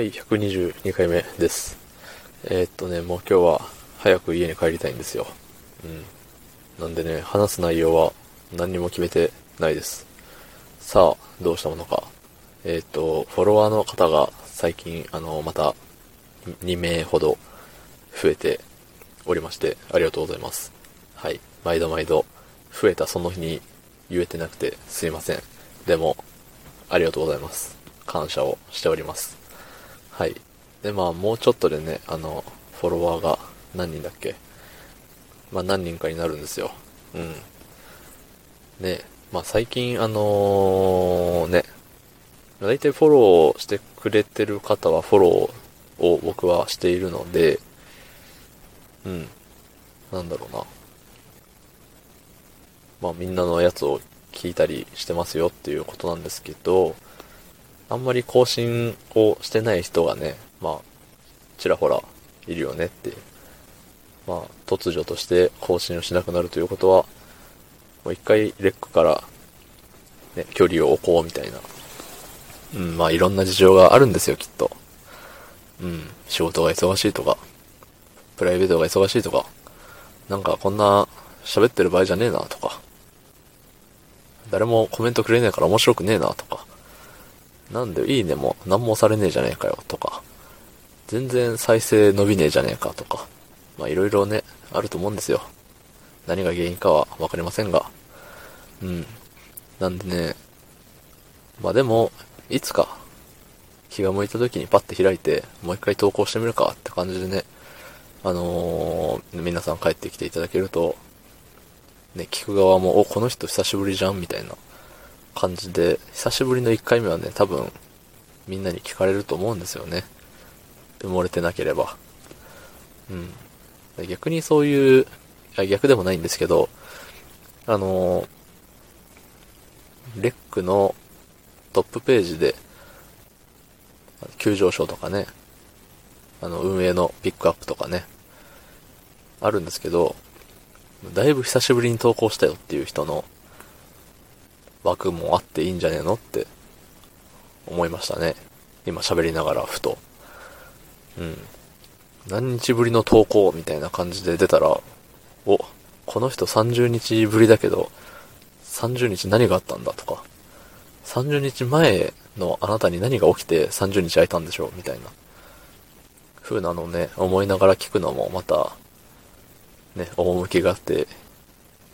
はい、122回目です。えーっとね、もう今日は早く家に帰りたいんですよ。うん。なんでね、話す内容は何にも決めてないです。さあ、どうしたものか。えーっと、フォロワーの方が最近、あの、また2名ほど増えておりまして、ありがとうございます。はい。毎度毎度、増えたその日に言えてなくてすいません。でも、ありがとうございます。感謝をしております。はい。で、まあ、もうちょっとでね、あの、フォロワーが何人だっけ？まあ、何人かになるんですよ。うん。ね、まあ、最近、あのね、大体フォローしてくれてる方はフォローを僕はしているので、うん。なんだろうな。まあみんなのやつを聞いたりしてますよっていうことなんですけど、あんまり更新をしてない人がね、まあ、ちらほらいるよねって。まあ、突如として更新をしなくなるということは、もう一回レックから、ね、距離を置こうみたいな。うん、まあいろんな事情があるんですよ、きっと。うん、仕事が忙しいとか、プライベートが忙しいとか、なんかこんな喋ってる場合じゃねえなとか、誰もコメントくれねえから面白くねえなとか、なんでいいねも何もされねえじゃねえかよとか、全然再生伸びねえじゃねえかとか、まあいろいろね、あると思うんですよ。何が原因かはわかりませんが。うん。なんでね、まあでも、いつか気が向いた時にパッて開いて、もう一回投稿してみるかって感じでね、あのー、皆さん帰ってきていただけると、ね、聞く側も、お、この人久しぶりじゃんみたいな感じで、久しぶりの1回目はね、多分、みんなに聞かれると思うんですよね。埋もれてなければ。うん。逆にそういう、い逆でもないんですけど、あの、レックのトップページで、急上昇とかね、あの、運営のピックアップとかね、あるんですけど、だいぶ久しぶりに投稿したよっていう人の枠もあっていいんじゃねえのって思いましたね。今喋りながらふと。うん。何日ぶりの投稿みたいな感じで出たら、お、この人30日ぶりだけど、30日何があったんだとか、30日前のあなたに何が起きて30日空いたんでしょうみたいな。風なのをね、思いながら聞くのもまた、ね、趣があって、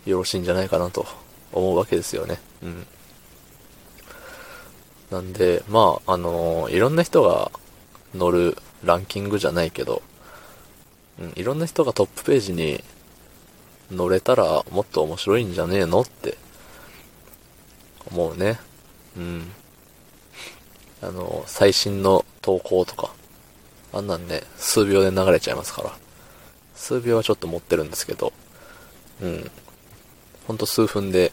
よろしいんじゃないかなと思うわけですよね。うん。なんで、まあ、あのいろんな人が乗るランキングじゃないけど、うん、いろんな人がトップページに乗れたらもっと面白いんじゃねえのって思うね。うん。あの、最新の投稿とか、あんなんね、数秒で流れちゃいますから。数秒はちょっと持ってるんですけど、うん。ほんと数分で、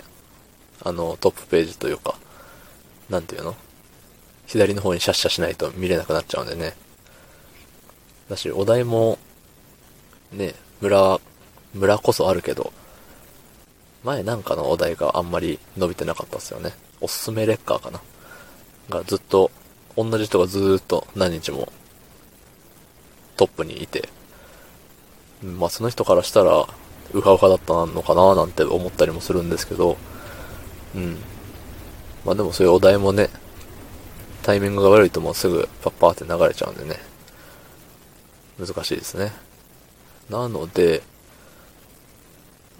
あの、トップページというか、なんていうの？左の方にシャッシャしないと見れなくなっちゃうんでね。だし、お題も、ね、村、村こそあるけど、前なんかのお題があんまり伸びてなかったですよね。おすすめレッカーかな。がずっと、同じ人がずーっと何日もトップにいて、まあその人からしたら、ウハウハだったのかななんて思ったりもするんですけど、うん。まあでもそういうお題もね、タイミングが悪いともうすぐパッパーって流れちゃうんでね、難しいですね。なので、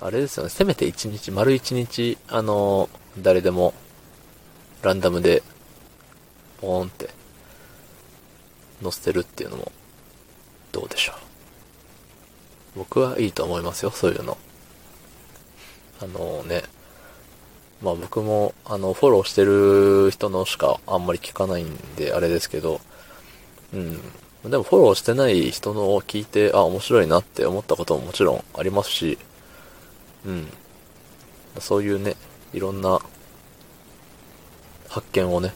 あれですよね、せめて1日、丸1日、あの、誰でも、ランダムで、ポーンって、載せてるっていうのも、どうでしょう。僕はいいと思いますよ、そういうの。あのね、まあ僕も、あの、フォローしてる人のしかあんまり聞かないんで、あれですけど、うん。でもフォローしてない人のを聞いて、あ、面白いなって思ったことももちろんありますし、うん。そういうね、いろんな発見をね、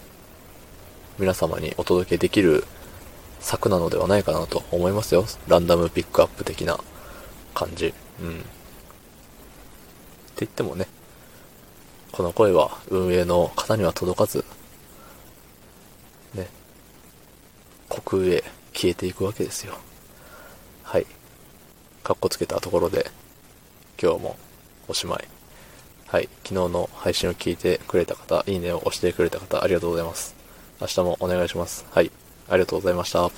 皆様にお届けできる策なのではないかなと思いますよ。ランダムピックアップ的な感じ。うん。って言ってもね、この声は運営の方には届かず、ね、国奥へ消えていくわけですよ。はい。かっこつけたところで、今日もおしまい。はい。昨日の配信を聞いてくれた方、いいねを押してくれた方、ありがとうございます。明日もお願いします。はい。ありがとうございました。